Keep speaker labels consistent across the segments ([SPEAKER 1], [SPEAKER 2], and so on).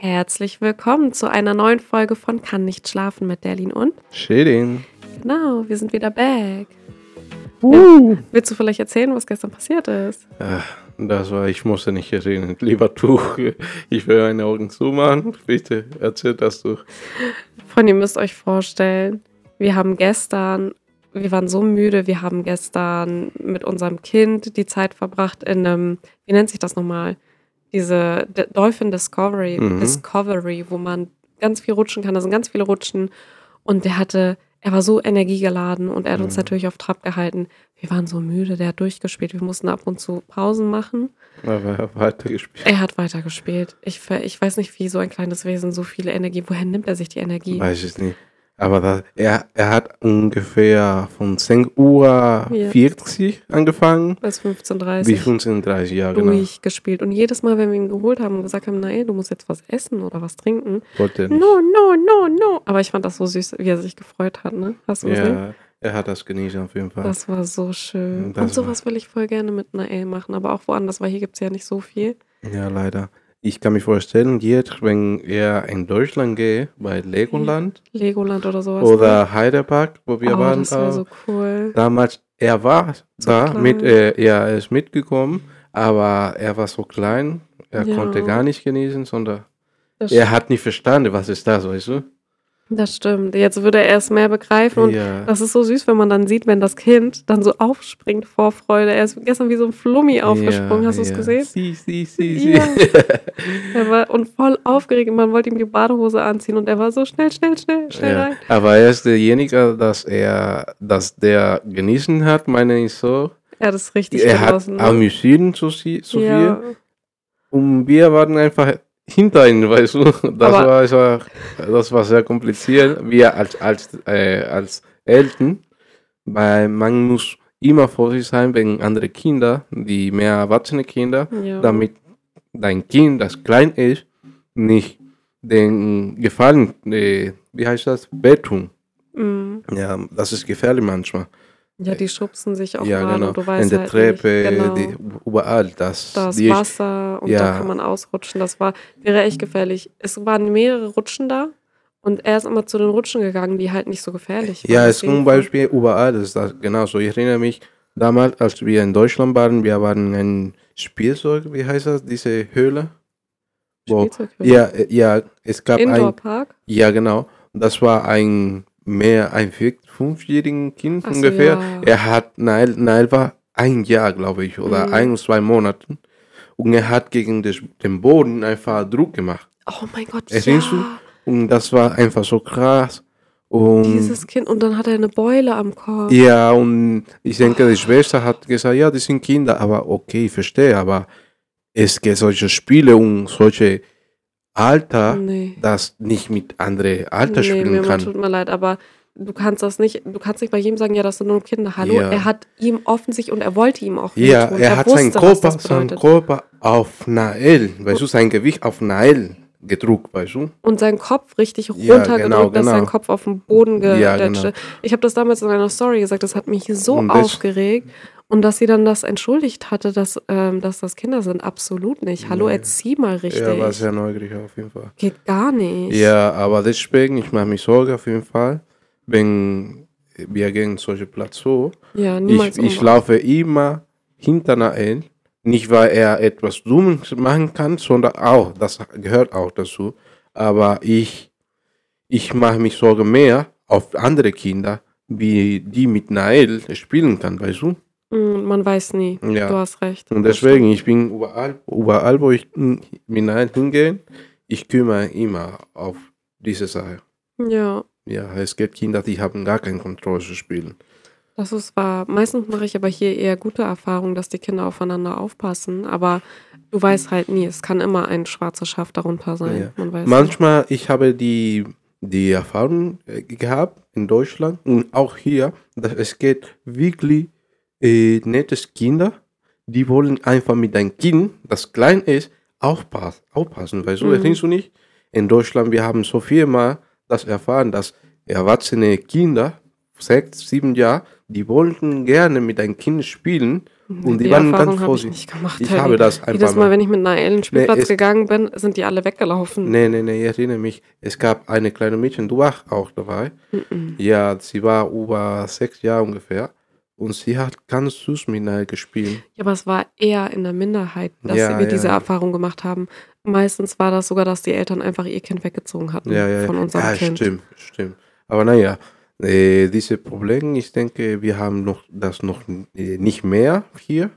[SPEAKER 1] Herzlich willkommen zu einer neuen Folge von Kann nicht schlafen mit Derlin und.
[SPEAKER 2] Schädin.
[SPEAKER 1] Genau, wir sind wieder back.
[SPEAKER 2] Uh.
[SPEAKER 1] Willst du vielleicht erzählen, was gestern passiert ist?
[SPEAKER 2] Ah, das war, ich musste nicht reden. Lieber du, ich will meine Augen zumachen. Bitte erzähl das du.
[SPEAKER 1] Freunde, ihr müsst euch vorstellen, wir haben gestern, wir waren so müde, wir haben gestern mit unserem Kind die Zeit verbracht in einem, wie nennt sich das nochmal? Diese D Dolphin Discovery,
[SPEAKER 2] Mhm.
[SPEAKER 1] Discovery, wo man ganz viel rutschen kann. Da sind ganz viele Rutschen. Und der hatte, er war so energiegeladen und er hat uns
[SPEAKER 2] Mhm.
[SPEAKER 1] natürlich auf Trab gehalten. Wir waren so müde, der hat durchgespielt. Wir mussten ab und zu Pausen machen.
[SPEAKER 2] Aber er hat weitergespielt.
[SPEAKER 1] Er hat weitergespielt. Ich, ich weiß nicht, wie so ein kleines Wesen so viele Energie, woher nimmt er sich die Energie?
[SPEAKER 2] Weiß ich nicht. Aber das, er, er hat ungefähr von 10 Uhr 40 angefangen
[SPEAKER 1] Bis
[SPEAKER 2] bis
[SPEAKER 1] 15.30
[SPEAKER 2] 15.30 Uhr, genau.
[SPEAKER 1] durchgespielt. Und jedes Mal, wenn wir ihn geholt haben und gesagt haben, ey, du musst jetzt was essen oder was trinken.
[SPEAKER 2] Wollte nicht.
[SPEAKER 1] No, no, no, no. Aber ich fand das so süß, wie er sich gefreut hat, ne? Hast du gesehen?
[SPEAKER 2] Ja, er hat das genießen auf jeden Fall.
[SPEAKER 1] Das war so schön.
[SPEAKER 2] Das
[SPEAKER 1] und sowas will ich voll gerne mit Nael machen, aber auch woanders, weil hier gibt es ja nicht so viel.
[SPEAKER 2] Ja, leider. Ich kann mir vorstellen, jetzt, wenn er in Deutschland geht, bei Legoland
[SPEAKER 1] Legoland oder sowas.
[SPEAKER 2] oder Heidepark, wo wir
[SPEAKER 1] oh,
[SPEAKER 2] waren,
[SPEAKER 1] das
[SPEAKER 2] auch,
[SPEAKER 1] so cool.
[SPEAKER 2] damals, er war
[SPEAKER 1] So
[SPEAKER 2] da,
[SPEAKER 1] klein.
[SPEAKER 2] mit, äh, ja, er ist mitgekommen, aber er war so klein, er
[SPEAKER 1] Ja.
[SPEAKER 2] konnte gar nicht genießen, sondern
[SPEAKER 1] Das,
[SPEAKER 2] er hat nicht verstanden, was ist das, weißt du?
[SPEAKER 1] Das stimmt. Jetzt würde er es mehr begreifen und
[SPEAKER 2] ja.
[SPEAKER 1] Das ist so süß, wenn man dann sieht, wenn das Kind dann so aufspringt vor Freude. Er ist gestern wie so ein Flummi aufgesprungen. Hast du es
[SPEAKER 2] ja.
[SPEAKER 1] gesehen?
[SPEAKER 2] Sie, sie, sie, sie.
[SPEAKER 1] Ja. Er war und voll aufgeregt. Man wollte ihm die Badehose anziehen und er war so schnell, schnell, schnell, schnell
[SPEAKER 2] Ja,
[SPEAKER 1] rein.
[SPEAKER 2] aber er ist derjenige, dass er, dass der genießen hat, meine ich so.
[SPEAKER 1] Er hat es richtig
[SPEAKER 2] Er hat
[SPEAKER 1] genossen. ne?
[SPEAKER 2] amüsiert zu, zu
[SPEAKER 1] ja.
[SPEAKER 2] viel. Und wir waren einfach hinter ihm, weißt du. Das,
[SPEAKER 1] Aber-
[SPEAKER 2] war, das, war, das war sehr kompliziert. Wir als, als, äh, als Eltern, weil man muss immer vorsichtig sein wegen andere Kinder, die mehr erwachsene Kinder,
[SPEAKER 1] ja.
[SPEAKER 2] damit dein Kind, das klein ist, nicht den Gefallen, äh, wie heißt das, wehtun.
[SPEAKER 1] Mm.
[SPEAKER 2] Ja, das ist gefährlich manchmal.
[SPEAKER 1] Ja, die schubsen sich auch
[SPEAKER 2] ja,
[SPEAKER 1] mal
[SPEAKER 2] genau.
[SPEAKER 1] und du weißt
[SPEAKER 2] In der
[SPEAKER 1] halt
[SPEAKER 2] Treppe,
[SPEAKER 1] genau.
[SPEAKER 2] die, überall. Das,
[SPEAKER 1] das
[SPEAKER 2] die,
[SPEAKER 1] Wasser und da
[SPEAKER 2] ja.
[SPEAKER 1] kann man ausrutschen. Das war, wäre echt gefährlich. Es waren mehrere Rutschen da und er ist immer zu den Rutschen gegangen, die halt nicht so gefährlich waren.
[SPEAKER 2] Ja, es zum Beispiel überall. Das ist das genauso. Ich erinnere mich damals, als wir in Deutschland waren, wir waren ein Spielzeug, wie heißt das, diese Höhle? Wo, ja, äh, ja, es gab ein,
[SPEAKER 1] Indoor-Park.
[SPEAKER 2] ja genau, das war ein mehr, ein vier- fünfjährigen Kind
[SPEAKER 1] Ach so,
[SPEAKER 2] ungefähr.
[SPEAKER 1] ja.
[SPEAKER 2] Er hat, Nail, Nail war ein Jahr, glaube ich, oder
[SPEAKER 1] Mhm.
[SPEAKER 2] ein, zwei Monate. Und er hat gegen den Boden einfach Druck gemacht.
[SPEAKER 1] Oh mein Gott,
[SPEAKER 2] Erinnerst du?
[SPEAKER 1] ja.
[SPEAKER 2] Und das war einfach so krass. Und
[SPEAKER 1] Dieses Kind. Und dann hat er eine Beule am Kopf.
[SPEAKER 2] Ja, und ich denke, die Schwester hat gesagt, ja, die sind Kinder, aber okay, ich verstehe, aber es gibt solche Spiele und solche Alter,
[SPEAKER 1] Nee.
[SPEAKER 2] das nicht mit anderen Alter
[SPEAKER 1] Nee,
[SPEAKER 2] spielen
[SPEAKER 1] mir
[SPEAKER 2] kann.
[SPEAKER 1] tut mir leid, aber du kannst das nicht, du kannst nicht bei jedem sagen, ja, das sind nur Kinder. Hallo,
[SPEAKER 2] Ja.
[SPEAKER 1] er hat ihm offensichtlich und er wollte ihm auch
[SPEAKER 2] Ja,
[SPEAKER 1] wehtun.
[SPEAKER 2] er hat
[SPEAKER 1] wusste,
[SPEAKER 2] seinen Körper, seinen. Körper auf Nael, weißt du, sein Gewicht auf Nael gedruckt, weißt du?
[SPEAKER 1] Und seinen Kopf richtig
[SPEAKER 2] Ja,
[SPEAKER 1] runtergedrückt,
[SPEAKER 2] genau,
[SPEAKER 1] dass sein
[SPEAKER 2] genau.
[SPEAKER 1] Kopf auf den Boden
[SPEAKER 2] Ja,
[SPEAKER 1] gedetscht
[SPEAKER 2] genau.
[SPEAKER 1] Ich habe das damals in einer Story gesagt, das hat mich so
[SPEAKER 2] Und
[SPEAKER 1] aufgeregt. Und dass sie dann das entschuldigt hatte, dass, ähm, dass das Kinder sind, absolut nicht. Hallo,
[SPEAKER 2] Nee.
[SPEAKER 1] erzieh mal richtig.
[SPEAKER 2] Er war sehr neugierig auf jeden Fall.
[SPEAKER 1] Geht gar nicht.
[SPEAKER 2] Ja, aber deswegen, ich mache mich Sorge auf jeden Fall, wenn wir gehen solche Platz so,
[SPEAKER 1] Ja,
[SPEAKER 2] Ich, ich laufe immer hinter Nael. Nicht, weil er etwas Dummes machen kann, sondern auch, das gehört auch dazu. Aber ich, ich mache mich Sorge mehr auf andere Kinder, wie die mit Nael spielen kann, weißt du?
[SPEAKER 1] Mm, Man weiß nie.
[SPEAKER 2] Ja.
[SPEAKER 1] Du hast recht.
[SPEAKER 2] Und deswegen, ich bin überall, überall wo ich mit Nael hingehe, ich kümmere immer auf diese Sache.
[SPEAKER 1] Ja,
[SPEAKER 2] Ja, es gibt Kinder, die haben gar zu spielen.
[SPEAKER 1] das ist wahr. Meistens mache ich aber hier eher gute Erfahrungen, dass die Kinder aufeinander aufpassen. Aber du weißt halt nie, es kann immer ein schwarzer Schaf darunter sein.
[SPEAKER 2] Ja.
[SPEAKER 1] Man weiß nicht.
[SPEAKER 2] Manchmal, ich habe die, die Erfahrung äh, gehabt in Deutschland und auch hier, dass es geht wirklich äh, nettes Kinder, die wollen einfach mit deinem Kind, das klein ist, aufpassen, aufpassen weißt du,
[SPEAKER 1] Mhm.
[SPEAKER 2] das denkst du nicht? In Deutschland, wir haben so viel mal das erfahren, dass erwachsene Kinder, sechs, sieben Jahre, die wollten gerne mit einem Kind spielen Und die,
[SPEAKER 1] Die
[SPEAKER 2] waren
[SPEAKER 1] Erfahrung
[SPEAKER 2] ganz
[SPEAKER 1] habe ich
[SPEAKER 2] vorsichtig.
[SPEAKER 1] nicht gemacht.
[SPEAKER 2] Ich habe das ein
[SPEAKER 1] Jedes Mal,
[SPEAKER 2] Mal.
[SPEAKER 1] wenn ich mit Nael in den Spielplatz
[SPEAKER 2] es-
[SPEAKER 1] gegangen bin, sind die alle weggelaufen.
[SPEAKER 2] Nee, nee, nee, ich erinnere mich. Es gab eine kleine Mädchen, du warst auch dabei. Ja, sie war über sechs Jahre ungefähr. Und sie hat ganz süß mit Nail gespielt.
[SPEAKER 1] Ja, aber es war eher in der Minderheit, dass
[SPEAKER 2] Ja,
[SPEAKER 1] wir
[SPEAKER 2] ja,
[SPEAKER 1] diese
[SPEAKER 2] ja.
[SPEAKER 1] Erfahrung gemacht haben. Meistens war das sogar, dass die Eltern einfach ihr Kind weggezogen hatten
[SPEAKER 2] Ja, ja,
[SPEAKER 1] von
[SPEAKER 2] ja.
[SPEAKER 1] unserem
[SPEAKER 2] ja,
[SPEAKER 1] Kind.
[SPEAKER 2] stimmt, stimmt. Aber naja, äh, diese Probleme, ich denke, wir haben noch das noch äh, nicht mehr hier.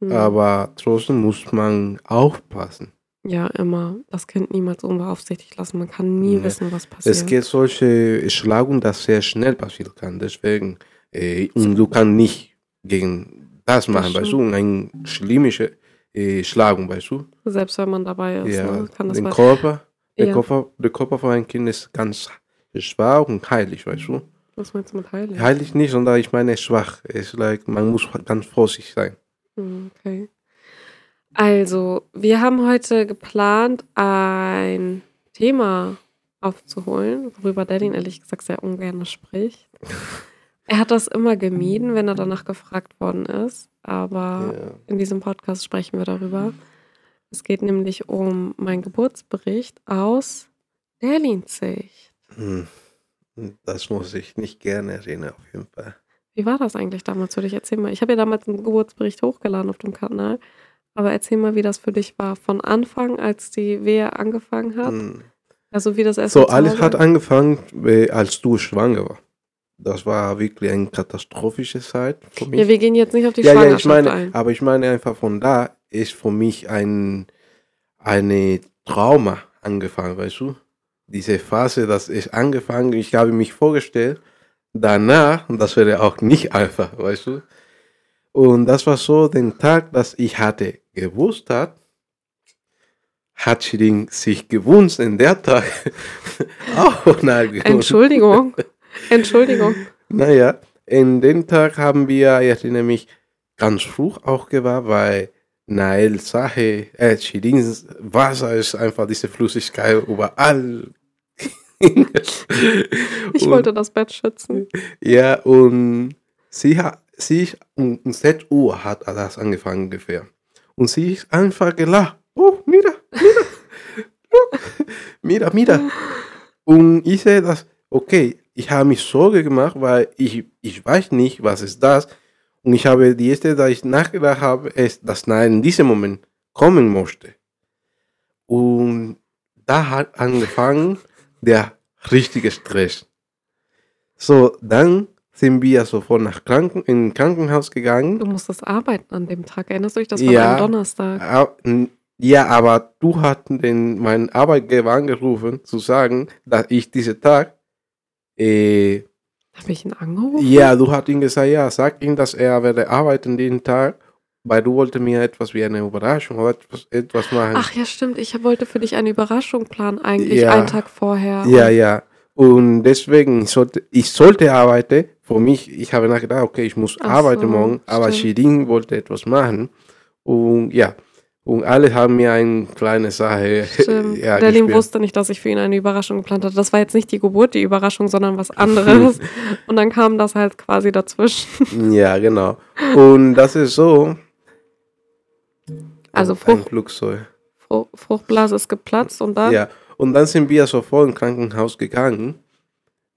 [SPEAKER 1] Hm.
[SPEAKER 2] Aber trotzdem muss man aufpassen.
[SPEAKER 1] Ja, immer. Das Kind niemals unbeaufsichtigt lassen. Man kann nie
[SPEAKER 2] Ja.
[SPEAKER 1] wissen, was passiert.
[SPEAKER 2] Es gibt solche Schlagungen, das sehr schnell passieren kann. Deswegen, äh, und du kannst nicht gegen das machen, weißt du, eine schlimme äh, Schlagung, weißt du.
[SPEAKER 1] Selbst wenn man dabei ist,
[SPEAKER 2] Ja,
[SPEAKER 1] ne, kann das
[SPEAKER 2] den. Körper, der,
[SPEAKER 1] Ja.
[SPEAKER 2] Körper, der Körper von einem Kind ist ganz schwach und heilig, weißt du.
[SPEAKER 1] Was meinst du mit heilig?
[SPEAKER 2] Heilig nicht, sondern ich meine schwach. Es ist like, man muss ganz vorsichtig sein.
[SPEAKER 1] Hm, Okay. Also, wir haben heute geplant, ein Thema aufzuholen, worüber Daddy ehrlich gesagt sehr ungern spricht. Er hat das immer gemieden, wenn er danach gefragt worden ist, aber
[SPEAKER 2] Ja.
[SPEAKER 1] in diesem Podcast sprechen wir darüber. Es geht nämlich um meinen Geburtsbericht aus Berlin-Sicht.
[SPEAKER 2] Hm. Das muss ich nicht gerne erinnern, auf jeden Fall.
[SPEAKER 1] Wie war das eigentlich damals für dich? Erzähl mal. Ich habe ja damals einen Geburtsbericht hochgeladen auf dem Kanal. Aber erzähl mal, wie das für dich war. Von Anfang, als die Wehe angefangen hat.
[SPEAKER 2] Hm.
[SPEAKER 1] Also wie das erst
[SPEAKER 2] So, alles hat angefangen, als du schwanger war. Das war wirklich eine katastrophische Zeit für mich.
[SPEAKER 1] Ja, wir gehen jetzt nicht auf die
[SPEAKER 2] ja, ja,
[SPEAKER 1] Schwangerschaft
[SPEAKER 2] ich meine,
[SPEAKER 1] ein.
[SPEAKER 2] aber ich meine einfach von da ist für mich ein eine Trauma angefangen, weißt du? Diese Phase, das ist angefangen, ich habe mich vorgestellt, danach, und das wäre auch nicht einfach, weißt du? Und das war so, den Tag, dass ich hatte gewusst hat, hat Shirin sich gewünscht, in der Tag auch.
[SPEAKER 1] Entschuldigung. Entschuldigung.
[SPEAKER 2] Naja, in den Tag haben wir, ich erinnere mich, ganz früh auch gewahr, weil Nael Sache, äh, Shirins Wasser ist einfach diese Flüssigkeit überall.
[SPEAKER 1] Ich
[SPEAKER 2] Und-
[SPEAKER 1] wollte das Bett schützen.
[SPEAKER 2] Ja, und sie hat, sie ist, um, um 6 Uhr hat das angefangen ungefähr. Und sie ist einfach gelacht. Oh, mira, mira, mira, mira. Und ich sehe das, okay, ich habe mich Sorge gemacht, weil ich, ich weiß nicht, was ist das. Und ich habe die erste, da ich nachgedacht habe, ist, dass Nein in diesem Moment kommen musste. Und da hat angefangen der richtige Stress. So, dann sind wir sofort nach Kranken, in Krankenhaus gegangen.
[SPEAKER 1] Du musstest arbeiten an dem Tag. Erinnerst du dich? Das war
[SPEAKER 2] Ja.
[SPEAKER 1] ein Donnerstag.
[SPEAKER 2] Ja, aber du hast den, meinen Arbeitgeber angerufen, zu sagen, dass ich diesen Tag, äh,
[SPEAKER 1] Habe ich ihn angerufen?
[SPEAKER 2] ja, du hast ihm gesagt, ja, sag ihm, dass er werde arbeiten den Tag, weil du wolltest mir etwas wie eine Überraschung oder etwas, etwas machen.
[SPEAKER 1] Ach ja, stimmt. Ich wollte für dich eine Überraschung planen, eigentlich
[SPEAKER 2] Ja.
[SPEAKER 1] einen Tag vorher.
[SPEAKER 2] Ja, ja. Und deswegen sollte ich sollte arbeiten. Für mich, ich habe nachgedacht, okay, ich muss
[SPEAKER 1] Ach
[SPEAKER 2] arbeiten
[SPEAKER 1] so,
[SPEAKER 2] morgen, aber
[SPEAKER 1] stimmt.
[SPEAKER 2] Shirin wollte etwas machen. Und ja, und alle haben mir eine kleine Sache
[SPEAKER 1] Stimmt.
[SPEAKER 2] ja,
[SPEAKER 1] Berlin
[SPEAKER 2] gespielt.
[SPEAKER 1] wusste nicht, dass ich für ihn eine Überraschung geplant hatte. Das war jetzt nicht die Geburt, die Überraschung, sondern was anderes. Und dann kam das halt quasi dazwischen.
[SPEAKER 2] Ja, genau. Und das ist so.
[SPEAKER 1] Also Frucht. Frucht, Fruchtblase ist geplatzt und dann.
[SPEAKER 2] Ja, und dann sind wir sofort ins Krankenhaus gegangen.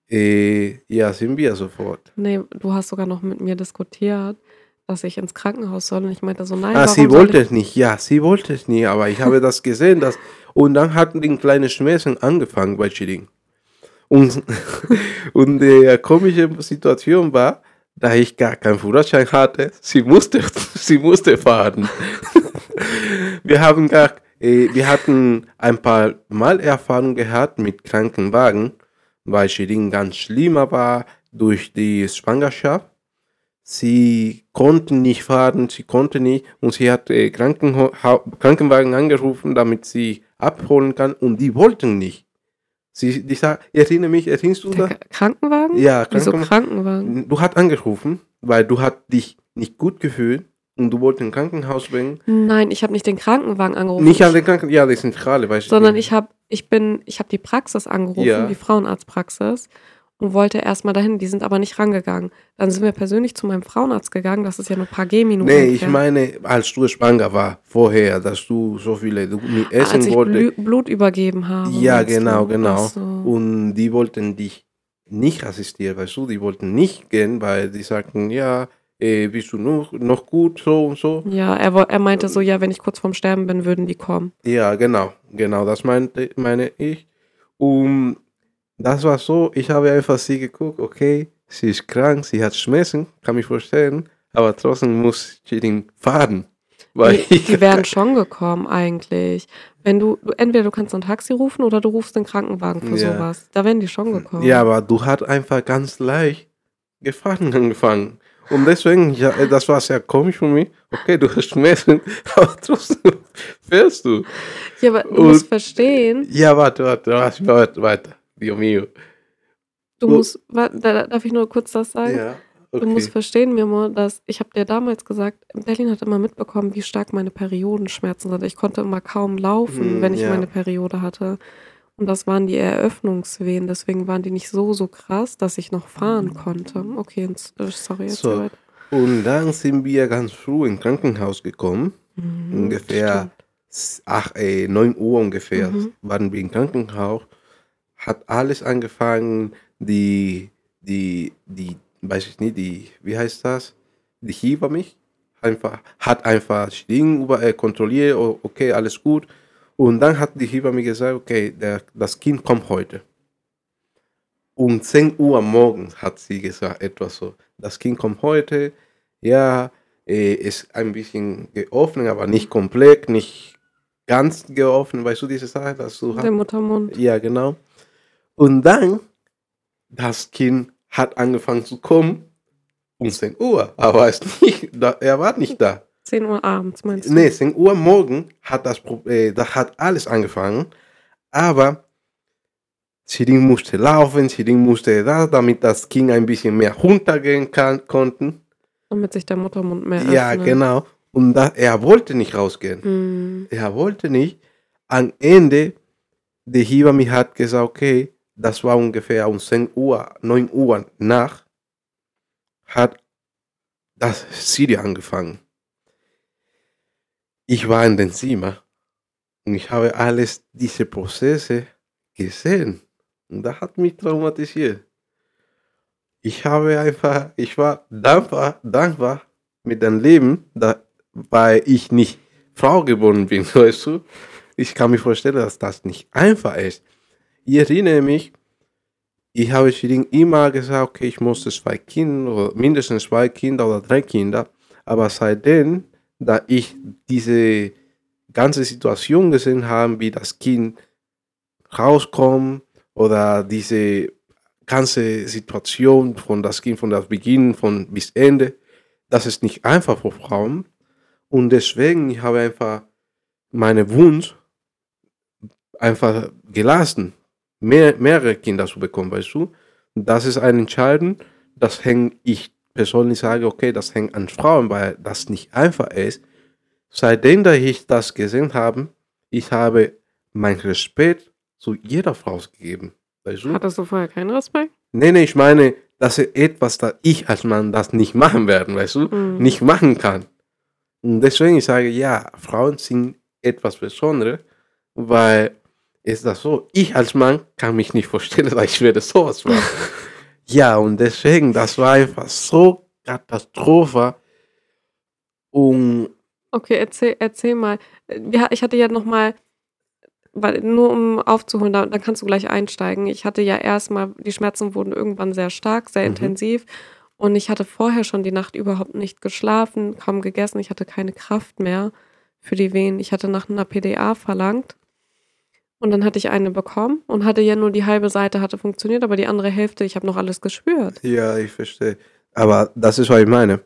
[SPEAKER 2] Äh, ja, sind wir sofort.
[SPEAKER 1] Nee, du hast sogar noch mit mir diskutiert, dass ich ins Krankenhaus soll. Und ich meinte so, nein,
[SPEAKER 2] Ah, sie wollte es nicht. Ja, sie wollte es nicht, aber ich habe das gesehen. Dass, und dann hatten die kleinen Schmerzen angefangen bei Chilling. Und, und die komische Situation war, da ich gar keinen Führerschein hatte, sie musste, sie musste fahren. wir haben gar, äh, wir hatten ein paar Mal Erfahrung gehabt mit Krankenwagen, weil Shirin ganz schlimmer war durch die Schwangerschaft. Sie konnten nicht fahren, sie konnte nicht und sie hat äh, Krankenho Ha- Krankenwagen angerufen, damit sie abholen kann und die wollten nicht. Sie, ich erinnere mich, erinnerst du
[SPEAKER 1] Der
[SPEAKER 2] das?
[SPEAKER 1] K- Krankenwagen?
[SPEAKER 2] Ja,
[SPEAKER 1] Wieso
[SPEAKER 2] Kranken
[SPEAKER 1] Krankenwagen?
[SPEAKER 2] du hast angerufen, weil du hast dich nicht gut gefühlt und du wolltest ein Krankenhaus bringen.
[SPEAKER 1] Nein, ich habe nicht den Krankenwagen angerufen.
[SPEAKER 2] Nicht an den Kranken, ja, die Zentrale, weißt du.
[SPEAKER 1] sondern ich habe ich bin ich habe die Praxis angerufen,
[SPEAKER 2] Ja.
[SPEAKER 1] die Frauenarztpraxis und wollte erst mal dahin. Die sind aber nicht rangegangen. Dann sind wir persönlich zu meinem Frauenarzt gegangen. Das ist ja nur ein paar Gehminuten.
[SPEAKER 2] Nee, ich
[SPEAKER 1] entfernt.
[SPEAKER 2] meine, als du schwanger war, vorher, dass du so viele du nie
[SPEAKER 1] Ah, als
[SPEAKER 2] essen
[SPEAKER 1] ich
[SPEAKER 2] wolltest.
[SPEAKER 1] Blü Blut übergeben habe.
[SPEAKER 2] Ja,
[SPEAKER 1] meinst
[SPEAKER 2] genau,
[SPEAKER 1] du?
[SPEAKER 2] genau.
[SPEAKER 1] So.
[SPEAKER 2] Und die wollten dich nicht assistieren, weißt du, die wollten nicht gehen, weil die sagten, ja, äh, bist du noch, noch gut, so und so.
[SPEAKER 1] Ja, er, er meinte so, ja, wenn ich kurz vorm Sterben bin, würden die kommen.
[SPEAKER 2] Ja, genau, genau, das meinte, meine ich. Und das war so, ich habe einfach sie geguckt, okay, sie ist krank, sie hat Schmerzen, kann mich vorstellen, aber trotzdem muss sie den fahren. Weil
[SPEAKER 1] Die, die wären schon gekommen eigentlich. Wenn du, du, entweder du kannst ein Taxi rufen oder du rufst den Krankenwagen für
[SPEAKER 2] Ja.
[SPEAKER 1] sowas. Da wären die schon gekommen.
[SPEAKER 2] Ja, aber du hast einfach ganz leicht gefahren angefangen. Und deswegen, ja, äh, das war sehr komisch für mich. Okay, du hast Schmerzen, aber trotzdem fährst du.
[SPEAKER 1] Ja, aber du
[SPEAKER 2] Und-
[SPEAKER 1] musst verstehen,
[SPEAKER 2] Ja, warte, warte, warte, warte, warte. Dio mio.
[SPEAKER 1] du
[SPEAKER 2] Und-
[SPEAKER 1] musst, darf ich nur kurz das sagen?
[SPEAKER 2] Ja,
[SPEAKER 1] Du musst
[SPEAKER 2] okay.
[SPEAKER 1] verstehen, Mimo, dass ich habe dir damals gesagt, Berlin hat immer mitbekommen, wie stark meine Periodenschmerzen sind. Ich konnte immer kaum laufen,
[SPEAKER 2] Hm,
[SPEAKER 1] wenn ich
[SPEAKER 2] ja.
[SPEAKER 1] meine Periode hatte. Und das waren die Eröffnungswehen, deswegen waren die nicht so, so krass, dass ich noch fahren konnte. Okay, äh, sorry, jetzt
[SPEAKER 2] So. Und dann sind wir ganz früh ins Krankenhaus gekommen.
[SPEAKER 1] Mhm,
[SPEAKER 2] ungefähr ach, äh, 9 Uhr ungefähr
[SPEAKER 1] Mhm.
[SPEAKER 2] waren wir im Krankenhaus. Hat alles angefangen, die, die, die, weiß ich nicht, die, wie heißt das? Die Hebamme einfach, hat einfach Ding über, äh, kontrolliert, okay, alles gut. Und dann hat die Hebamme gesagt, okay, der, das Kind kommt heute. Um 10 Uhr morgens hat sie gesagt, etwas so. Das Kind kommt heute, ja, äh, ist ein bisschen geöffnet, aber nicht komplett, nicht ganz geöffnet, weißt du, diese Sache, dass du
[SPEAKER 1] Der Muttermund.
[SPEAKER 2] ja, genau. Und dann, das Kind hat angefangen zu kommen um 10 Uhr, aber er, ist nicht, da, er war nicht da.
[SPEAKER 1] 10 Uhr abends, meinst du?
[SPEAKER 2] Nee, 10 Uhr morgen hat das, äh, da hat alles angefangen, aber Shirin musste laufen, Shirin musste da, damit das Kind ein bisschen mehr runtergehen kann, konnten.
[SPEAKER 1] Damit sich der Muttermund mehr
[SPEAKER 2] Ja,
[SPEAKER 1] öffnet.
[SPEAKER 2] genau. Und da, er wollte nicht rausgehen.
[SPEAKER 1] Mhm.
[SPEAKER 2] Er wollte nicht. Am Ende, die Hebamme hat gesagt, okay, das war ungefähr um 10 Uhr, 9 Uhr nach, hat das Siri angefangen. Ich war in den Zimmer und ich habe alles diese Prozesse gesehen. Und das hat mich traumatisiert. Ich habe einfach, ich war dankbar, dankbar mit dem Leben, da, weil ich nicht Frau geworden bin, weißt du? Ich kann mir vorstellen, dass das nicht einfach ist. Ich erinnere mich, ich habe Shirin immer gesagt, okay, ich musste zwei Kinder, oder mindestens zwei Kinder oder drei Kinder. Aber seitdem, da ich diese ganze Situation gesehen habe, wie das Kind rauskommt oder diese ganze Situation von das Kind von das Beginn von bis Ende, das ist nicht einfach für Frauen. Und deswegen, ich habe einfach meine Wunsch einfach gelassen, mehr, mehrere Kinder zu bekommen, weißt du? Das ist ein Entscheiden, das hängt, ich persönlich sage, okay, das hängt an Frauen, weil das nicht einfach ist. Seitdem da ich das gesehen habe, ich habe meinen Respekt zu jeder Frau gegeben. Weißt du?
[SPEAKER 1] Hattest du vorher keinen Respekt?
[SPEAKER 2] Nee, nee, ich meine, das ist etwas, das ich als Mann das nicht machen werde, weißt du?
[SPEAKER 1] Mhm.
[SPEAKER 2] Nicht machen kann. Und deswegen ich sage ja, Frauen sind etwas Besonderes, weil ist das so, ich als Mann kann mich nicht vorstellen, dass ich werde sowas machen. ja, und deswegen, das war einfach so Katastrophe. Und
[SPEAKER 1] Okay, erzähl, erzähl mal. Äh, ich hatte ja noch mal, weil, nur um aufzuholen, da, dann kannst du gleich einsteigen. Ich hatte ja erstmal, die Schmerzen wurden irgendwann sehr stark, sehr
[SPEAKER 2] Mhm.
[SPEAKER 1] intensiv. Und ich hatte vorher schon die Nacht überhaupt nicht geschlafen, kaum gegessen. Ich hatte keine Kraft mehr für die Wehen. Ich hatte nach einer PDA verlangt. Und dann hatte ich eine bekommen und hatte ja nur die halbe Seite hatte funktioniert, aber die andere Hälfte, ich habe noch alles gespürt.
[SPEAKER 2] ja, ich verstehe. Aber das ist, was ich meine.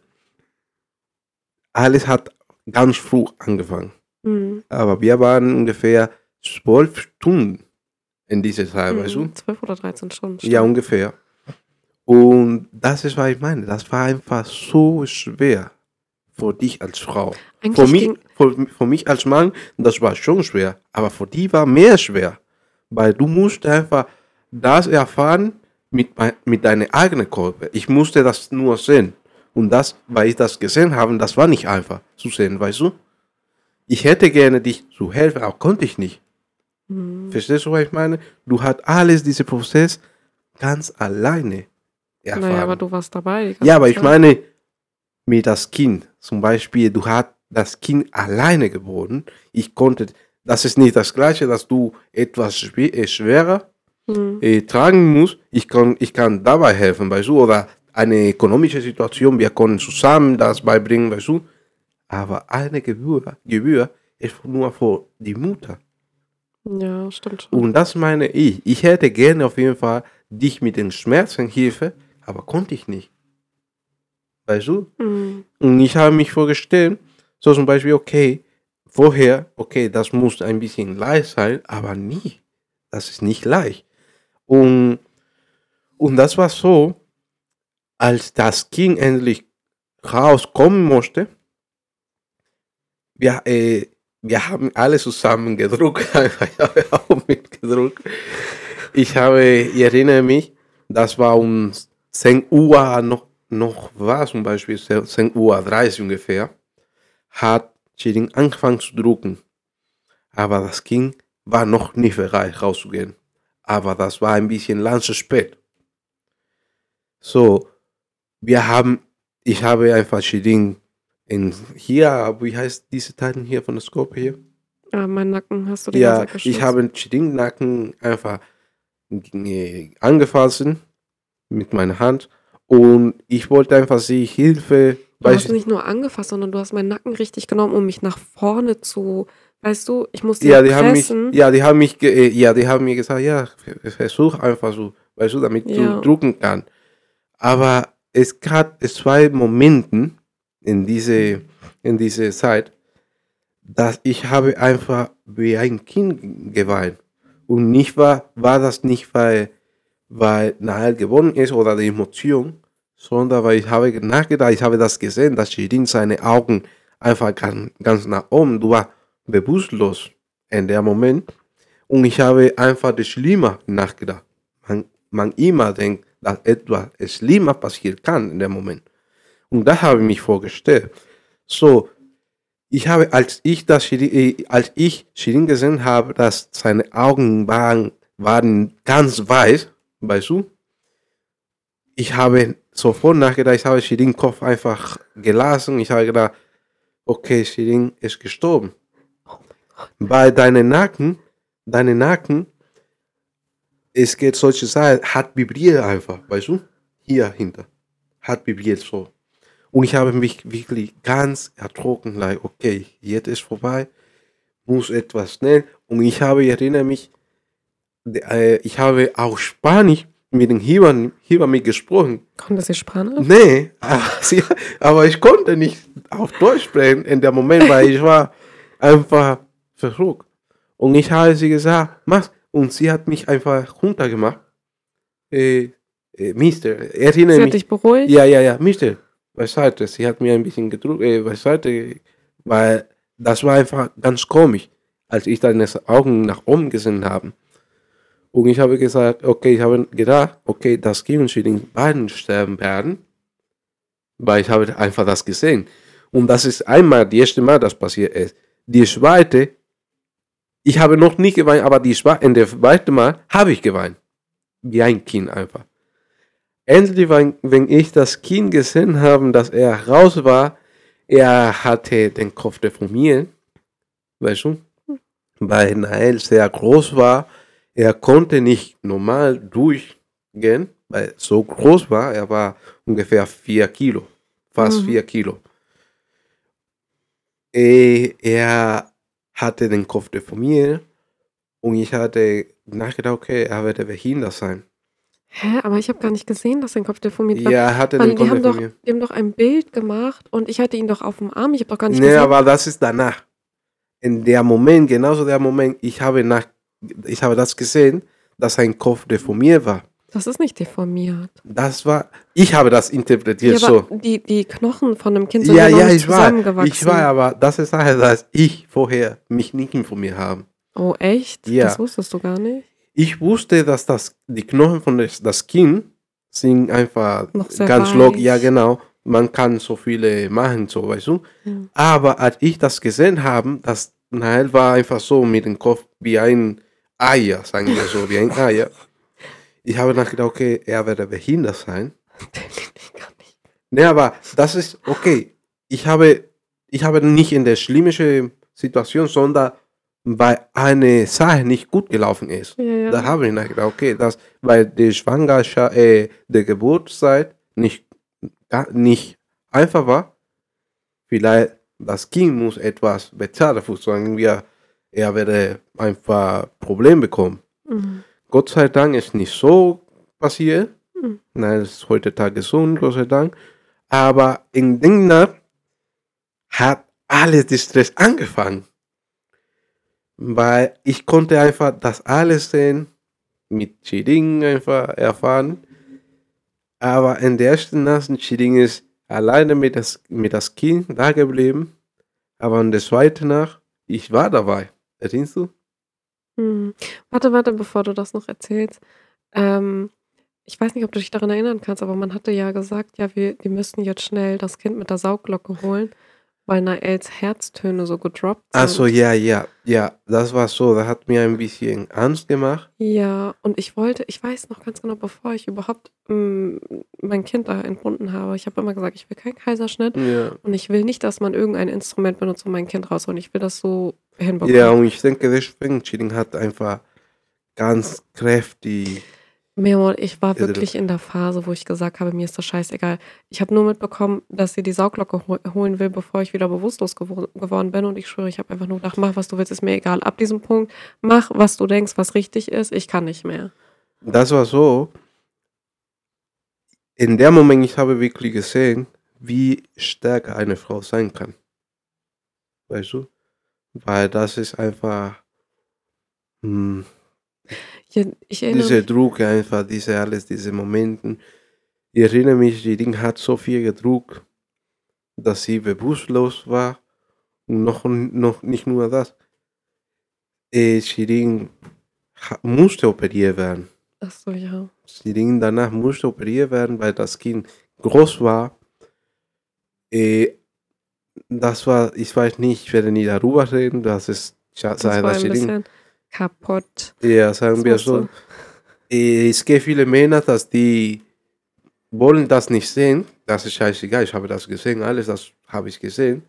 [SPEAKER 2] Alles hat ganz früh angefangen.
[SPEAKER 1] Mhm.
[SPEAKER 2] Aber wir waren ungefähr zwölf Stunden in dieser Zeit, weißt du?
[SPEAKER 1] Mhm. 12 oder 13 Stunden.
[SPEAKER 2] Ja, ungefähr. Und das ist, was ich meine. Das war einfach so schwer für dich als Frau.
[SPEAKER 1] Eigentlich
[SPEAKER 2] Für mich, für, für mich als Mann, das war schon schwer. Aber für die war mehr schwer. Weil du musst einfach das erfahren, mit, mit deinem eigenen Körper. Ich musste das nur sehen. Und das, weil ich das gesehen habe, das war nicht einfach zu sehen, weißt du? Ich hätte gerne dich zu helfen, aber konnte ich nicht. Verstehst du, was ich meine? Du hast alles, diesen Prozess ganz alleine erfahren.
[SPEAKER 1] Naja, aber du warst dabei.
[SPEAKER 2] Ja, aber ich meine, mit das Kind, zum Beispiel, du hast das Kind alleine geboren. Ich konnte, das ist nicht das Gleiche, dass du etwas äh, schwerer
[SPEAKER 1] Hm.
[SPEAKER 2] äh, tragen musst. Ich kann, ich kann dabei helfen, weißt du, oder eine ökonomische Situation, wir können zusammen das beibringen, weißt du. Aber eine Gebühr, Gebühr ist nur für die Mutter.
[SPEAKER 1] Ja, stimmt.
[SPEAKER 2] Und das meine ich. Ich hätte gerne auf jeden Fall dich mit den Schmerzen Hilfe, aber konnte ich nicht. Weißt du?
[SPEAKER 1] Hm.
[SPEAKER 2] Und ich habe mich vorgestellt, so zum Beispiel, okay, vorher, okay, das muss ein bisschen leicht sein, aber nie. Das ist nicht leicht. Und, und das war so, als das Kind endlich rauskommen musste, wir, äh, wir haben alle zusammen gedruckt. ich habe auch mitgedruckt. Ich habe, ich erinnere mich, das war um 10 Uhr noch, noch war zum Beispiel 10 Uhr 30 ungefähr, hat Shirin angefangen zu drucken. Aber das Kind war noch nicht bereit rauszugehen. Aber das war ein bisschen lang zu spät. So, wir haben, ich habe einfach Shirin in hier, wie heißt diese Teile hier von der Scope hier?
[SPEAKER 1] Ah, mein Nacken hast du die
[SPEAKER 2] Ja, ich habe den Nacken einfach angefasst mit meiner Hand und ich wollte einfach sie Hilfe.
[SPEAKER 1] Du
[SPEAKER 2] Weil
[SPEAKER 1] hast
[SPEAKER 2] ich,
[SPEAKER 1] nicht nur angefasst, sondern du hast meinen Nacken richtig genommen, um mich nach vorne zu. Weißt du, ich musste
[SPEAKER 2] ja, die haben mich, ja, die haben mich, äh, ja, die haben mir gesagt, ja, versuch einfach so, weißt du, damit
[SPEAKER 1] Ja.
[SPEAKER 2] du drucken kannst. Aber es gab zwei Momenten in diese, in diese Zeit, dass ich habe einfach wie ein Kind geweint. Und nicht war, war das nicht, weil, weil Nael gewonnen ist oder die Emotion, sondern weil ich habe nachgedacht, ich habe das gesehen, dass Shirin seine Augen einfach ganz, ganz nach oben, du war bewusstlos in dem Moment. Und ich habe einfach das Schlimmer nachgedacht. Man, man immer denkt, dass etwas Schlimmer passieren kann in dem Moment. Und das habe ich mich vorgestellt. So, ich habe, als ich das äh, als ich Shirin gesehen habe, dass seine Augen waren, waren ganz weiß, weißt du, ich habe sofort nachgedacht, ich habe Shirin Kopf einfach gelassen. Ich habe gedacht, okay, Shirin ist gestorben. Bei deinen Nacken, deine Nacken, es geht solche Sachen, hat vibriert einfach, weißt du? Hier hinter. Hat vibriert so. Und ich habe mich wirklich ganz ertrocken, like, okay, jetzt ist vorbei, muss etwas schnell. Und ich habe, ich erinnere mich, äh, ich habe auch Spanisch mit den Hebern mit gesprochen.
[SPEAKER 1] Konnte sie Spanisch?
[SPEAKER 2] Nee, aber, sie, aber ich konnte nicht auf Deutsch sprechen in dem Moment, weil ich war einfach verrückt. Und ich habe sie gesagt, mach. Und sie hat mich einfach runtergemacht. Äh, äh, Mister, erinnere
[SPEAKER 1] Sie hat
[SPEAKER 2] mich.
[SPEAKER 1] dich beruhigt?
[SPEAKER 2] Ja, ja, ja, Mister, beiseite. Sie hat mir ein bisschen gedrückt, äh, beiseite, weil das war einfach ganz komisch, als ich deine Augen nach oben gesehen habe. Und ich habe gesagt, okay, ich habe gedacht, okay, das Kind und den beiden sterben werden, weil ich habe einfach das gesehen. Und das ist einmal, die erste Mal, das passiert ist. Die zweite, ich habe noch nicht geweint, aber die zweite, in der zweiten Mal habe ich geweint. Wie ein Kind einfach. Endlich, wenn ich das Kind gesehen habe, dass er raus war, er hatte den Kopf deformiert, weißt du, weil Nael sehr groß war, er konnte nicht normal durchgehen, weil so groß war, er war ungefähr vier Kilo, fast
[SPEAKER 1] Mhm.
[SPEAKER 2] vier Kilo. Eh, Er hatte den Kopf deformiert und ich hatte nachgedacht, okay, er werde behindert sein.
[SPEAKER 1] Hä, aber ich habe gar nicht gesehen, dass sein Kopf deformiert war.
[SPEAKER 2] Ja, er hatte den Kopf
[SPEAKER 1] doch,
[SPEAKER 2] deformiert.
[SPEAKER 1] die haben doch ein Bild gemacht und ich hatte ihn doch auf dem Arm. Ich habe doch gar nicht
[SPEAKER 2] Nee,
[SPEAKER 1] gesehen.
[SPEAKER 2] aber das ist danach. In der Moment, genauso der Moment, ich habe nach, ich habe das gesehen, dass sein Kopf deformiert war.
[SPEAKER 1] Das ist nicht deformiert.
[SPEAKER 2] Das war, ich habe das interpretiert
[SPEAKER 1] Ja,
[SPEAKER 2] so.
[SPEAKER 1] die, die Knochen von dem Kind sind
[SPEAKER 2] Ja,
[SPEAKER 1] ja,
[SPEAKER 2] ich war,
[SPEAKER 1] zusammengewachsen.
[SPEAKER 2] ich war, aber das ist Sache, dass ich vorher mich nicht informiert habe.
[SPEAKER 1] Oh, echt?
[SPEAKER 2] Ja.
[SPEAKER 1] Das wusstest du gar nicht?
[SPEAKER 2] Ich wusste, dass das, die Knochen von das, das Kind sind einfach ganz locker. Ja, genau. Man kann so viele machen, so, weißt du.
[SPEAKER 1] Ja.
[SPEAKER 2] Aber als ich das gesehen habe, das Nael war einfach so mit dem Kopf wie ein Eier, sagen wir so, wie ein Eier. Ich habe nachgedacht, okay, er werde behindert sein.
[SPEAKER 1] Ich kann nicht.
[SPEAKER 2] Ne, aber das ist okay. Ich habe, ich habe nicht in der schlimmsten Situation, sondern weil eine Sache nicht gut gelaufen ist.
[SPEAKER 1] Ja, ja.
[SPEAKER 2] Da habe ich nachgedacht, okay, das, weil die Schwangerschaft, äh, der Geburtszeit nicht, gar nicht einfach war. Vielleicht das Kind muss etwas bezahlen, dafür sagen wir, er werde einfach Problem bekommen.
[SPEAKER 1] Mhm.
[SPEAKER 2] Gott sei Dank ist nicht so passiert.
[SPEAKER 1] Mhm.
[SPEAKER 2] Nein, es ist heute Tag gesund, Gott sei Dank. Aber in Nacht hat alles der Stress angefangen. Weil ich konnte einfach das alles sehen, mit Chiding einfach erfahren. Aber in der ersten Nacht Chiding ist alleine mit das, mit das Kind da geblieben. Aber in der zweiten Nacht, ich war dabei. Erinnerst du?
[SPEAKER 1] Mhm. Warte, warte, bevor du das noch erzählst. Ähm, ich weiß nicht, ob du dich daran erinnern kannst, aber man hatte ja gesagt, ja, wir, die müssten jetzt schnell das Kind mit der Saugglocke holen, weil Naels Herztöne so gedroppt sind.
[SPEAKER 2] Also ja, ja, ja, das war so. Das hat mir ein bisschen Angst gemacht.
[SPEAKER 1] Ja, und ich wollte, ich weiß noch ganz genau, bevor ich überhaupt mm, mein Kind da entbunden habe, ich habe immer gesagt, ich will keinen Kaiserschnitt
[SPEAKER 2] Ja.
[SPEAKER 1] und ich will nicht, dass man irgendein Instrument benutzt, um mein Kind rauszuholen. Ich will das so hinbekommen.
[SPEAKER 2] Ja, und ich denke, deswegen Chilling hat einfach ganz kräftig.
[SPEAKER 1] Memo, ich war wirklich in der Phase, wo ich gesagt habe, mir ist das scheißegal. Ich habe nur mitbekommen, dass sie die Sauglocke hol holen will, bevor ich wieder bewusstlos gewo geworden bin. Und ich schwöre, ich habe einfach nur gedacht, mach, was du willst, ist mir egal. Ab diesem Punkt, mach, was du denkst, was richtig ist. Ich kann nicht mehr.
[SPEAKER 2] Das war so. In dem Moment, ich habe wirklich gesehen, wie stärker eine Frau sein kann. Weißt du? Weil das ist einfach hm,
[SPEAKER 1] Ja,
[SPEAKER 2] diese. Druck einfach, diese alles, diese Momenten. Ich erinnere mich, die Ding hat so viel gedruckt, dass sie bewusstlos war. Und noch, noch nicht nur das. Äh, Shirin musste operiert werden.
[SPEAKER 1] Achso, ja.
[SPEAKER 2] Shirin danach musste operiert werden, weil das Kind groß war. Äh, das war, ich weiß nicht, ich werde nie darüber reden, das ist
[SPEAKER 1] Das war ein bisschen kaputt.
[SPEAKER 2] ja, sagen
[SPEAKER 1] Das
[SPEAKER 2] wir so. Es gibt viele Männer, dass die wollen das nicht sehen. Das ist scheißegal, ich habe das gesehen, alles das habe ich gesehen.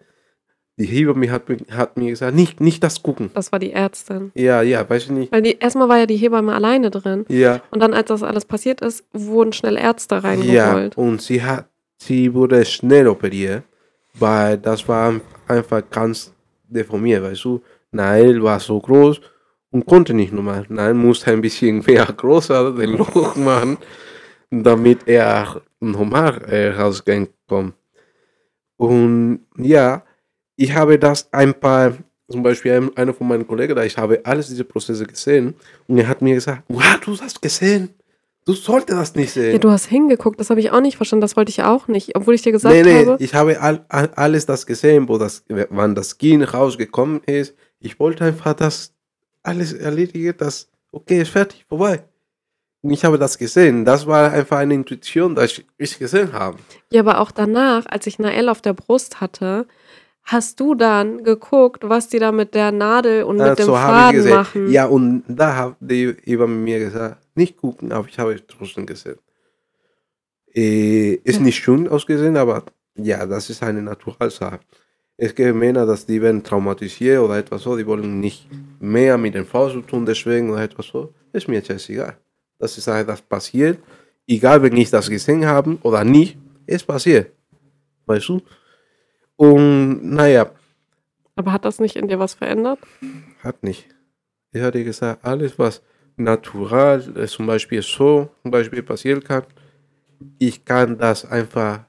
[SPEAKER 2] Die Hebamme hat, mir- hat mir gesagt, nicht, nicht das gucken.
[SPEAKER 1] Das war die Ärztin.
[SPEAKER 2] Ja, ja, weiß ich nicht.
[SPEAKER 1] Weil die, erstmal war ja die Hebamme alleine drin.
[SPEAKER 2] Ja,
[SPEAKER 1] Und dann, als das alles passiert ist, wurden schnell Ärzte
[SPEAKER 2] ja,
[SPEAKER 1] reingeholt.
[SPEAKER 2] und sie hat, sie wurde schnell operiert, weil das war einfach ganz deformiert, weißt du. Nael war so groß und konnte nicht normal. Nael musste ein bisschen mehr größer den Loch machen, damit er normal äh, rausgehen kann. Und ja, ich habe das ein paar, zum Beispiel ein- einer von meinen Kollegen, da ich habe alles diese Prozesse gesehen und er hat mir gesagt, wow, du hast gesehen. Du solltest das nicht sehen.
[SPEAKER 1] Ja, du hast hingeguckt, das habe ich auch nicht verstanden, das wollte ich auch nicht, obwohl ich dir gesagt
[SPEAKER 2] nee, nee,
[SPEAKER 1] habe.
[SPEAKER 2] ich habe all, all, alles das gesehen, wo das, wann das Kind rausgekommen ist. Ich wollte einfach das alles erledigen, das, okay, ist fertig, vorbei. Und ich habe das gesehen. Das war einfach eine Intuition, dass ich, gesehen habe.
[SPEAKER 1] Ja, aber auch danach, als ich Nael auf der Brust hatte, hast du dann geguckt, was die da mit der Nadel und mit dem
[SPEAKER 2] Also habe ich
[SPEAKER 1] Faden machen.
[SPEAKER 2] Ja, und da hat die über mir gesagt, nicht gucken, aber ich habe es trotzdem gesehen. Äh, ist nicht schön ausgesehen, aber ja, das ist eine Naturalsache. Es gibt Männer, dass die werden traumatisiert oder etwas so, die wollen nicht mehr mit den Frau zu tun, deswegen oder etwas so. Ist mir jetzt egal. Das ist halt, das passiert. Egal, wenn ich das gesehen habe oder nicht, es passiert. Weißt du? Und naja,
[SPEAKER 1] Aber hat das nicht in dir was verändert?
[SPEAKER 2] hat nicht. Ich hatte gesagt, alles was natural, äh, zum Beispiel so, zum Beispiel passieren kann, ich kann das einfach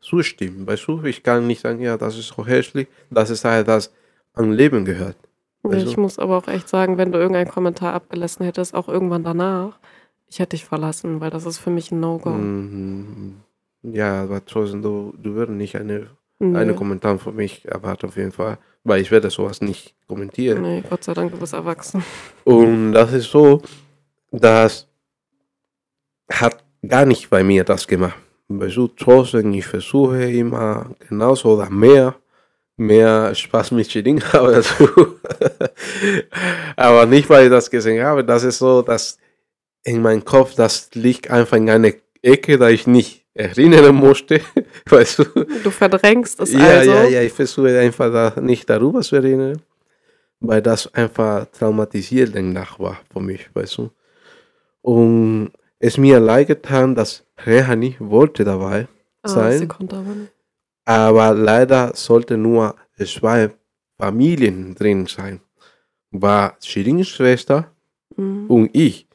[SPEAKER 2] zustimmen. Weißt du, ich kann nicht sagen, ja, das ist so hässlich, das ist halt das am Leben gehört.
[SPEAKER 1] Ja,
[SPEAKER 2] Also-
[SPEAKER 1] ich muss aber auch echt sagen, wenn du irgendeinen Kommentar abgelassen hättest, auch irgendwann danach, ich hätte dich verlassen, weil das ist für mich ein No-Go.
[SPEAKER 2] Mhm. Ja, aber trotzdem, du, du würdest nicht eine, eine Kommentar von mich erwarten, auf jeden Fall, weil ich werde sowas nicht kommentieren.
[SPEAKER 1] Nee, Gott sei Dank, du bist erwachsen.
[SPEAKER 2] Und das ist so, dass hat gar nicht bei mir das gemacht. Weißt du, trotzdem, ich versuche immer genauso oder mehr, mehr Spaß mit Chirin habe dazu. Aber nicht, weil ich das gesehen habe, das ist so, dass in meinem Kopf, das liegt einfach in einer Ecke, da ich nicht erinnern musste, weißt du.
[SPEAKER 1] Du verdrängst es
[SPEAKER 2] Ja,
[SPEAKER 1] also.
[SPEAKER 2] ja, ja, ich versuche einfach da nicht darüber zu erinnern, weil das einfach traumatisierend nach war für mich, weißt du. Und es mir leid getan, dass Rehani wollte dabei
[SPEAKER 1] Ah,
[SPEAKER 2] sein,
[SPEAKER 1] konnte aber nicht.
[SPEAKER 2] aber leider sollte nur zwei Familien drin sein. War Shirins Schwester
[SPEAKER 1] Mhm.
[SPEAKER 2] und ich.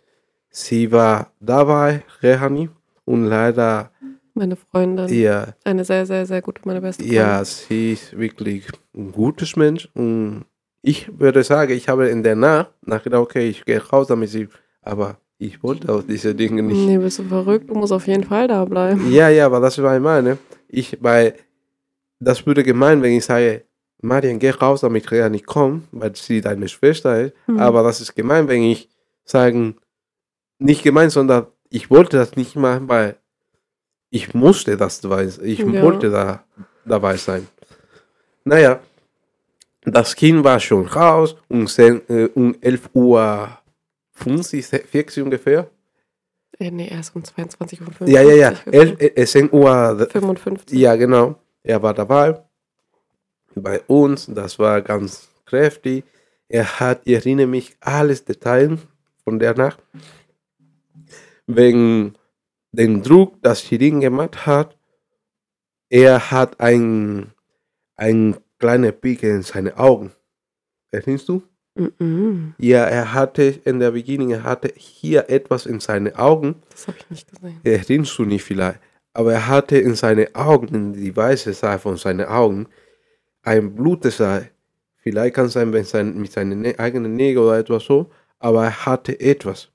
[SPEAKER 2] Sie war dabei, Rehani, und leider,
[SPEAKER 1] Meine Freundin.
[SPEAKER 2] ja,
[SPEAKER 1] Eine sehr, sehr, sehr gute, meine beste Freundin.
[SPEAKER 2] Ja, sie ist wirklich ein gutes Mensch und ich würde sagen, ich habe in der Nacht nachgedacht, okay, ich gehe raus, damit sie, aber ich wollte auch diese Dinge nicht.
[SPEAKER 1] Nee, bist du verrückt? Du musst auf jeden Fall da bleiben.
[SPEAKER 2] Ja, ja, aber das war ich meine. Ich, weil das würde gemein, wenn ich sage, Marian, geh raus, damit Rea nicht kommt, weil sie deine Schwester ist.
[SPEAKER 1] Mhm.
[SPEAKER 2] Aber das ist gemein, wenn ich sagen, nicht gemein, sondern ich wollte das nicht machen, weil ich musste das dabei, ich
[SPEAKER 1] Ja.
[SPEAKER 2] wollte da dabei sein. Naja, das Kind war schon raus um, 10, äh, um 11 Uhr 50, 40 ungefähr.
[SPEAKER 1] Äh, nee, erst um 22 Uhr.
[SPEAKER 2] Ja, ja, ja. 11, äh, 10 Uhr
[SPEAKER 1] 55.
[SPEAKER 2] ja, genau. Er war dabei bei uns. Das war ganz kräftig. Er hat, ich erinnere mich, alles Details von der Nacht. Wegen dem Druck, das Shirin gemacht hat. Er hat ein, ein kleiner Pickel in seine Augen. Erinnerst du?
[SPEAKER 1] Mhm.
[SPEAKER 2] Ja, er hatte in der Beginning, er hatte hier etwas in seine Augen.
[SPEAKER 1] Das habe ich nicht gesehen.
[SPEAKER 2] erinnerst du nicht vielleicht, aber er hatte in seine Augen, in die weiße Seite von seinen Augen, ein Blutesei. Vielleicht kann es sein, wenn sein, mit seinen ne eigenen Nägeln oder etwas so, aber er hatte etwas.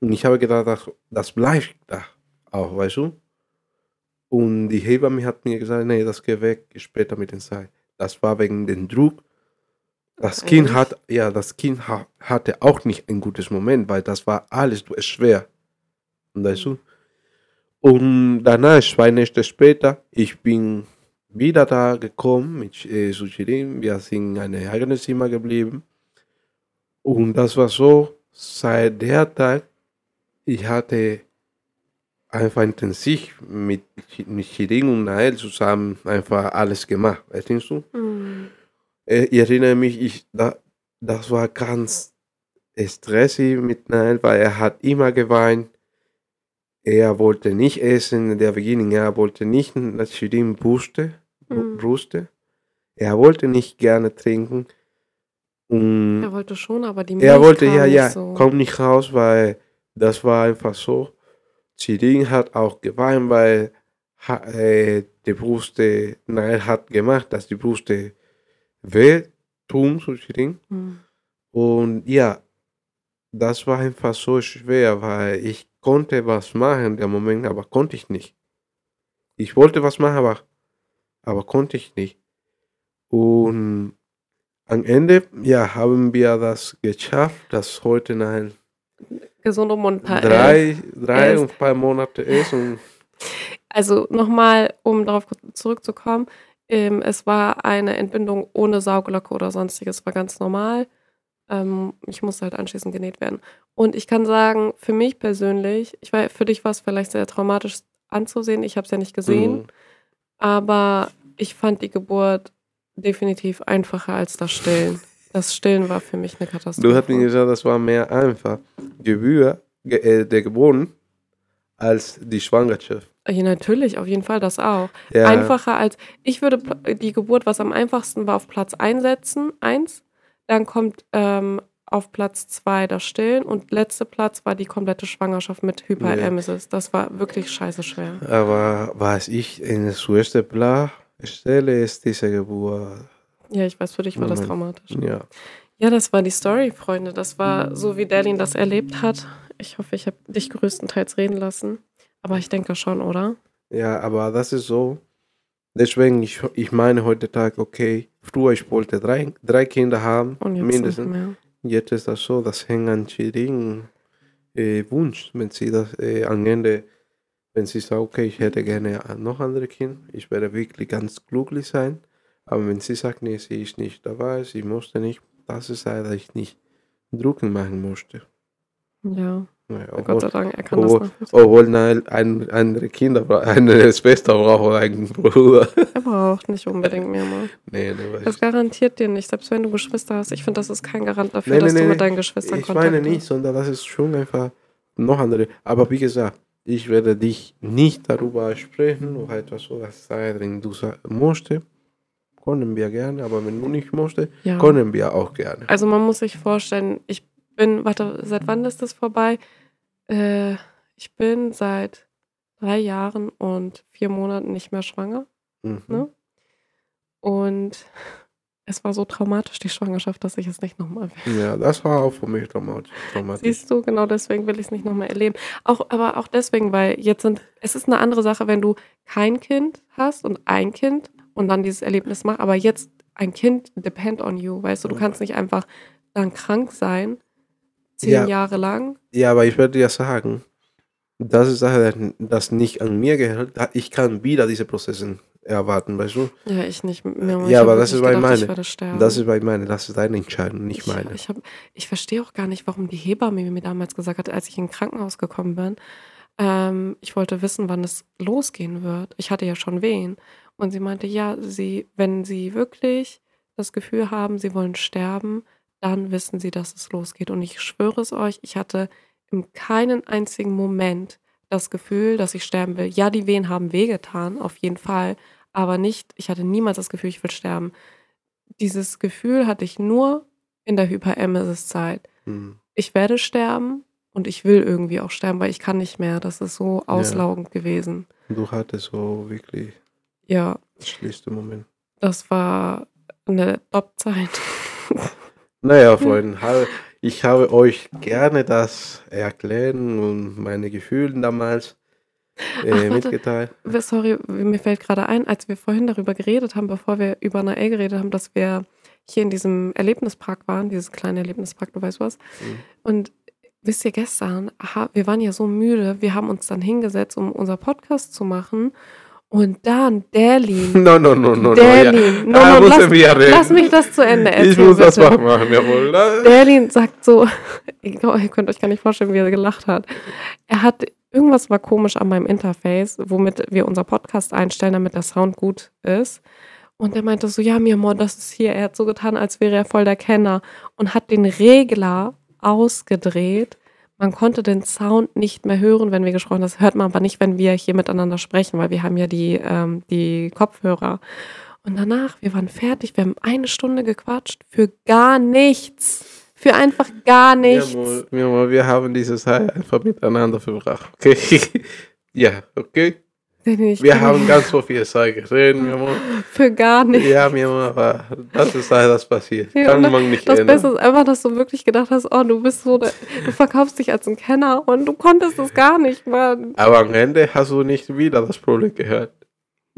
[SPEAKER 2] Und ich habe gedacht, das, das bleibt da auch, weißt du? Und die Hebamme hat mir gesagt, nee, das geht weg später mit den Sei. Das war wegen dem Druck. Das Kind
[SPEAKER 1] Ehrlich?
[SPEAKER 2] hat, ja, das Kind ha hatte auch nicht ein gutes Moment, weil das war alles schwer. Weißt du? Und danach, zwei Nächte später, ich bin wieder da gekommen mit äh, Suchirin. Wir sind in einem eigenen Zimmer geblieben. Und das war so, seit der Tag, ich hatte einfach intensiv mit, mit Shirin und Nael zusammen einfach alles gemacht. Verstehst du?
[SPEAKER 1] Mhm.
[SPEAKER 2] Äh, Ich erinnere mich, ich, da, das war ganz stressig mit Nael, weil er hat immer geweint. Er wollte nicht essen in der Beginning, er wollte nicht, dass Shirin puste,
[SPEAKER 1] Mhm.
[SPEAKER 2] bruste. Er wollte nicht gerne trinken. Und
[SPEAKER 1] Er wollte schon, aber die
[SPEAKER 2] er
[SPEAKER 1] Milch
[SPEAKER 2] wollte,
[SPEAKER 1] kam
[SPEAKER 2] ja, ja,
[SPEAKER 1] so.
[SPEAKER 2] komm nicht raus, weil das war einfach so. Shirin hat auch geweint, weil äh, die Brüste, nein, hat gemacht, dass die Brüste weh tun, so Shirin.
[SPEAKER 1] Mhm.
[SPEAKER 2] Und ja, das war einfach so schwer, weil ich konnte was machen dem Moment, aber konnte ich nicht. Ich wollte was machen, aber, aber konnte ich nicht. Und am Ende, ja, haben wir das geschafft, dass heute nach
[SPEAKER 1] Gesund um und paar
[SPEAKER 2] drei, drei
[SPEAKER 1] elf.
[SPEAKER 2] und ein paar Monate ist. Und
[SPEAKER 1] Also nochmal, um darauf zurückzukommen, ähm, es war eine Entbindung ohne Sauglocke oder sonstiges, war ganz normal. Ähm, ich musste halt anschließend genäht werden. Und ich kann sagen, für mich persönlich, ich weiß, für dich war es vielleicht sehr traumatisch anzusehen, ich habe es ja nicht gesehen,
[SPEAKER 2] Mhm.
[SPEAKER 1] aber ich fand die Geburt definitiv einfacher als das Stillen. Das Stillen war für mich eine Katastrophe.
[SPEAKER 2] Du hast mir gesagt, das war mehr einfach Gebühr, ge, äh, der Geboren als die Schwangerschaft.
[SPEAKER 1] ja, natürlich, auf jeden Fall das auch.
[SPEAKER 2] Ja,
[SPEAKER 1] Einfacher als, ich würde die Geburt, was am einfachsten war, auf Platz 1 setzen, eins. Dann kommt ähm, auf Platz 2 das Stillen und letzter Platz war die komplette Schwangerschaft mit Hyperemesis. Das war wirklich scheiße schwer.
[SPEAKER 2] Aber was ich in der zuerste Plan stelle, ist diese Geburt.
[SPEAKER 1] Ja, ich weiß, für dich war das traumatisch.
[SPEAKER 2] Ja.
[SPEAKER 1] Ja, das war die Story, Freunde. Das war so, wie Derlin das erlebt hat. Ich hoffe, ich habe dich größtenteils reden lassen. Aber ich denke schon, oder?
[SPEAKER 2] ja, aber das ist so. Deswegen, ich, ich meine heutzutage, okay, früher ich wollte drei, drei Kinder haben,
[SPEAKER 1] Und jetzt
[SPEAKER 2] mindestens. Jetzt ist das so, das hängt an Shirin äh, Wunsch, wenn sie das äh, am Ende wenn sie sagt, okay, ich hätte gerne noch andere Kinder, ich werde wirklich ganz glücklich sein. Aber wenn sie sagt, nee, sie ist nicht dabei, sie musste nicht, das ist leider ich nicht drucken machen musste.
[SPEAKER 1] Ja.
[SPEAKER 2] Ja,
[SPEAKER 1] Gott sei
[SPEAKER 2] obwohl,
[SPEAKER 1] Dank, er kann
[SPEAKER 2] obwohl,
[SPEAKER 1] das nachvollziehen.
[SPEAKER 2] obwohl ein, ein, andere Kinder, eine Schwester braucht einen Bruder.
[SPEAKER 1] Er braucht nicht unbedingt mehr mal.
[SPEAKER 2] nee, nee,
[SPEAKER 1] Das garantiert dir nicht, selbst wenn du Geschwister hast. Ich finde, das ist kein Garant dafür,
[SPEAKER 2] Nee, nee,
[SPEAKER 1] dass
[SPEAKER 2] nee,
[SPEAKER 1] du mit deinen Geschwistern
[SPEAKER 2] Ich
[SPEAKER 1] Kontakt
[SPEAKER 2] meine nicht, sondern das ist schon einfach noch andere. Aber wie gesagt, ich werde dich nicht darüber sprechen oder etwas so, was sei, wenn du sa- musste, können wir gerne, aber wenn du nicht musste,
[SPEAKER 1] Ja.
[SPEAKER 2] können wir auch gerne.
[SPEAKER 1] Also man muss sich vorstellen, ich bin, warte, seit wann ist das vorbei? Äh, ich bin seit drei Jahren und vier Monaten nicht mehr schwanger.
[SPEAKER 2] Mhm.
[SPEAKER 1] ne? Und es war so traumatisch, die Schwangerschaft, dass ich es nicht nochmal will.
[SPEAKER 2] Ja, das war auch für mich traumatisch. traumatisch.
[SPEAKER 1] Siehst du, genau deswegen will ich es nicht nochmal erleben. Auch, aber auch deswegen, weil jetzt sind, es ist eine andere Sache, wenn du kein Kind hast und ein Kind und dann dieses Erlebnis machst, aber jetzt ein Kind depend on you, weißt du, du kannst nicht einfach dann krank sein, zehn
[SPEAKER 2] Ja.
[SPEAKER 1] Jahre lang.
[SPEAKER 2] Ja, aber ich werde dir sagen, das ist Sache, das nicht an mir gehört. Ich kann wieder diese Prozesse erwarten, weißt du?
[SPEAKER 1] Ja, ich nicht. Mir,
[SPEAKER 2] Ja, aber das ist bei
[SPEAKER 1] gedacht,
[SPEAKER 2] meine. Das ist bei meine, das ist deine Entscheidung, nicht meine.
[SPEAKER 1] Ich, ich, hab, ich verstehe auch gar nicht, warum die Hebamme mir damals gesagt hat, als ich in ein Krankenhaus gekommen bin. Ähm, ich wollte wissen, wann es losgehen wird. Ich hatte ja schon Wehen. Und sie meinte, ja, sie, wenn sie wirklich das Gefühl haben, sie wollen sterben, dann wissen sie, dass es losgeht. Und ich schwöre es euch, ich hatte in keinen einzigen Moment das Gefühl, dass ich sterben will. Ja, die Wehen haben wehgetan, auf jeden Fall. Aber nicht, ich hatte niemals das Gefühl, ich will sterben. Dieses Gefühl hatte ich nur in der Hyperemesis-Zeit.
[SPEAKER 2] Hm.
[SPEAKER 1] Ich werde sterben und ich will irgendwie auch sterben, weil ich kann nicht mehr. Das ist so auslaugend gewesen.
[SPEAKER 2] Du hattest so wirklich
[SPEAKER 1] Ja,
[SPEAKER 2] das schlimmste Moment.
[SPEAKER 1] das war eine Top-Zeit.
[SPEAKER 2] Naja, Freunde, ich habe euch gerne das erklären und meine Gefühle damals äh,
[SPEAKER 1] Ach, warte.
[SPEAKER 2] mitgeteilt.
[SPEAKER 1] Sorry, mir fällt gerade ein, als wir vorhin darüber geredet haben, bevor wir über Nael geredet haben, dass wir hier in diesem Erlebnispark waren, dieses kleine Erlebnispark, du weißt was.
[SPEAKER 2] Mhm.
[SPEAKER 1] Und wisst ihr, gestern, aha, wir waren ja so müde, wir haben uns dann hingesetzt, um unser Podcast zu machen. Und dann Derlin.
[SPEAKER 2] No, no, no, no, no. Ja.
[SPEAKER 1] Derlin. No,
[SPEAKER 2] Ah,
[SPEAKER 1] no,
[SPEAKER 2] müssen
[SPEAKER 1] lass, lass mich das zu Ende erzählen.
[SPEAKER 2] Ich muss das
[SPEAKER 1] bitte.
[SPEAKER 2] mal machen, jawohl. Da-
[SPEAKER 1] Berlin sagt so, ihr könnt euch gar nicht vorstellen, wie er gelacht hat. Er hat, irgendwas war komisch an meinem Interface, womit wir unser Podcast einstellen, damit der Sound gut ist. Und er meinte so, ja, mir Amor, das ist hier. Er hat so getan, als wäre er voll der Kenner und hat den Regler ausgedreht. Man konnte den Sound nicht mehr hören, wenn wir gesprochen haben. Das hört man aber nicht, wenn wir hier miteinander sprechen, weil wir haben ja die, ähm, die Kopfhörer. Und danach, wir waren fertig, wir haben eine Stunde gequatscht für gar nichts. Für einfach gar nichts.
[SPEAKER 2] Jawohl, jawohl, wir haben diese Zeit einfach miteinander verbracht. Okay? ja, okay? Wir haben ganz so viel Zeit geredet, mi amor.
[SPEAKER 1] für gar nichts.
[SPEAKER 2] Ja, mi amor, aber das ist halt das passiert.
[SPEAKER 1] Ja,
[SPEAKER 2] Kann
[SPEAKER 1] und
[SPEAKER 2] man nicht
[SPEAKER 1] Das
[SPEAKER 2] ändern.
[SPEAKER 1] Beste ist einfach, dass du wirklich gedacht hast, oh, du bist so, du verkaufst dich als ein Kenner und du konntest es gar nicht, Mann.
[SPEAKER 2] Aber am Ende hast du nicht wieder das Problem gehört.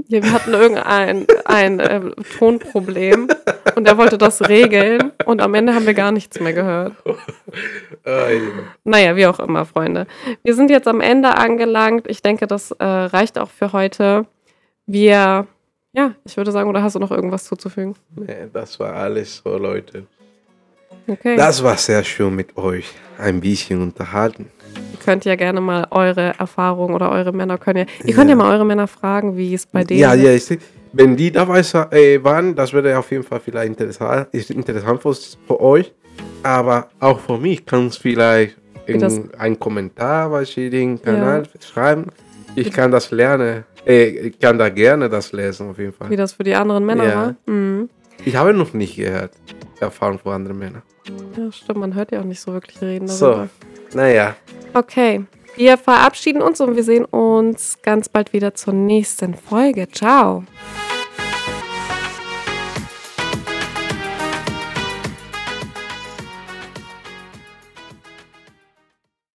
[SPEAKER 1] Ja, wir hatten irgendein ein, ähm, Tonproblem und er wollte das regeln und am Ende haben wir gar nichts mehr gehört.
[SPEAKER 2] Ja.
[SPEAKER 1] Naja, wie auch immer, Freunde. Wir sind jetzt am Ende angelangt. Ich denke, das äh, reicht auch für heute. Wir, ja, ich würde sagen, oder hast du noch irgendwas zuzufügen?
[SPEAKER 2] Nee, das war alles so, Leute.
[SPEAKER 1] Okay.
[SPEAKER 2] Das war sehr schön mit euch. Ein bisschen unterhalten.
[SPEAKER 1] Ihr könnt ja gerne mal eure Erfahrungen oder eure Männer können ja. Ihr könnt ja mal eure Männer fragen, wie es bei denen
[SPEAKER 2] Ja,
[SPEAKER 1] ist.
[SPEAKER 2] ja, ich, wenn die dabei äh, waren, das wäre auf jeden Fall vielleicht interessant, ist interessant für, für euch. Aber auch für mich kann es vielleicht in einen Kommentar bei den Kanal schreiben. Ich kann das lernen. Äh, ich kann da gerne das lesen, auf jeden Fall.
[SPEAKER 1] Wie das für die anderen Männer
[SPEAKER 2] Ja.
[SPEAKER 1] war. Mhm.
[SPEAKER 2] Ich habe noch nicht gehört. Erfahrung von anderen Männern.
[SPEAKER 1] Ja, stimmt, man hört ja auch nicht so wirklich reden
[SPEAKER 2] So,
[SPEAKER 1] darüber.
[SPEAKER 2] naja.
[SPEAKER 1] Okay. Wir verabschieden uns und wir sehen uns ganz bald wieder zur nächsten Folge. Ciao.